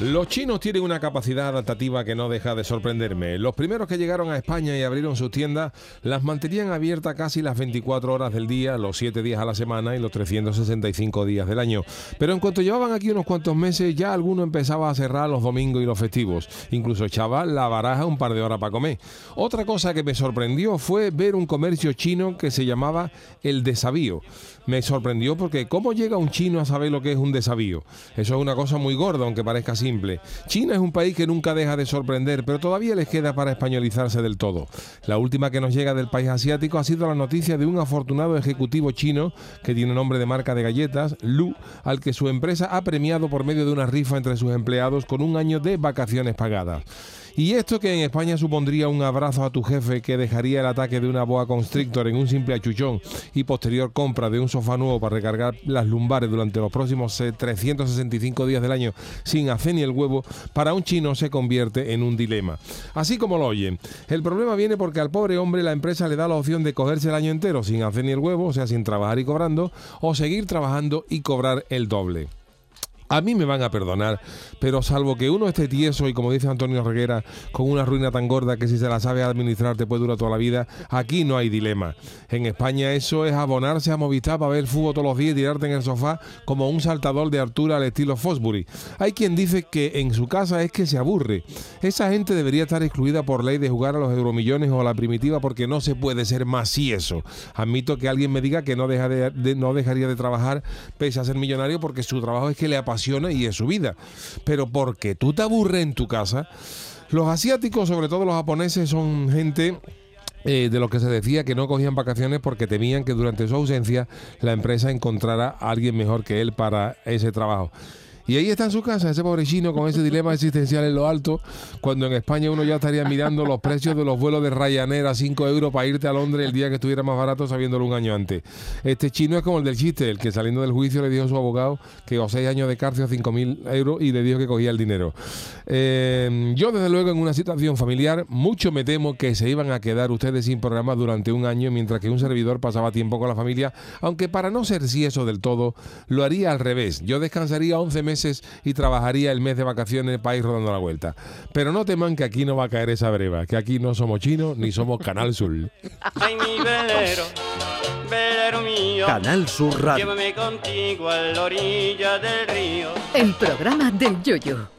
Los chinos tienen una capacidad adaptativa que no deja de sorprenderme. Los primeros que llegaron a España y abrieron sus tiendas las mantenían abiertas casi las 24 horas del día, los 7 días a la semana y los 365 días del año. Pero en cuanto llevaban aquí unos cuantos meses, ya alguno empezaba a cerrar los domingos y los festivos. Incluso echaba la baraja un par de horas para comer. Otra cosa que me sorprendió fue ver un comercio chino que se llamaba El Desavío. Me sorprendió porque ¿cómo llega un chino a saber lo que es un desavío? Eso es una cosa muy gorda, aunque parezca China es un país que nunca deja de sorprender, pero todavía les queda para españolizarse del todo. La última que nos llega del país asiático ha sido la noticia de un afortunado ejecutivo chino que tiene nombre de marca de galletas, Lu, al que su empresa ha premiado por medio de una rifa entre sus empleados con un año de vacaciones pagadas. Y esto que en España supondría un abrazo a tu jefe que dejaría el ataque de una boa constrictor en un simple achuchón y posterior compra de un sofá nuevo para recargar las lumbares durante los próximos 365 días del año sin hacer ni el huevo, para un chino se convierte en un dilema. Así como lo oyen. El problema viene porque al pobre hombre la empresa le da la opción de cogerse el año entero sin hacer ni el huevo, o sea, sin trabajar y cobrando, o seguir trabajando y cobrar el doble. A mí me van a perdonar, pero salvo que uno esté tieso y como dice Antonio Reguera, con una ruina tan gorda que si se la sabe administrar te puede durar toda la vida, aquí no hay dilema. En España eso es abonarse a Movistar para ver fútbol todos los días y tirarte en el sofá como un saltador de altura al estilo Fosbury. Hay quien dice que en su casa es que se aburre. Esa gente debería estar excluida por ley de jugar a los euromillones o a la primitiva porque no se puede ser más y eso. Admito que alguien me diga que no, no dejaría de trabajar pese a ser millonario porque su trabajo es que le apasiona y es su vida. Pero porque tú te aburres en tu casa, los asiáticos, sobre todo los japoneses, son gente eh, de lo que se decía que no cogían vacaciones porque temían que durante su ausencia la empresa encontrara a alguien mejor que él para ese trabajo. Y ahí está en su casa, ese pobre chino con ese dilema existencial en lo alto, cuando en España uno ya estaría mirando los precios de los vuelos de Ryanair a 5 euros para irte a Londres el día que estuviera más barato sabiéndolo un año antes. Este chino es como el del chiste, el que saliendo del juicio le dijo a su abogado que o 6 años de cárcel o 5.000 euros y le dijo que cogía el dinero. Eh, yo desde luego en una situación familiar, mucho me temo que se iban a quedar ustedes sin programa durante un año mientras que un servidor pasaba tiempo con la familia, aunque para no ser si eso del todo, lo haría al revés. Yo descansaría 11 meses y trabajaría el mes de vacaciones para ir rodando la vuelta. Pero no teman que aquí no va a caer esa breva, que aquí no somos chinos ni somos Canal Sur. Ay, mi velero, velero mío. Canal Sur Radio. Llévame contigo a la orilla del río. El programa del Yoyo.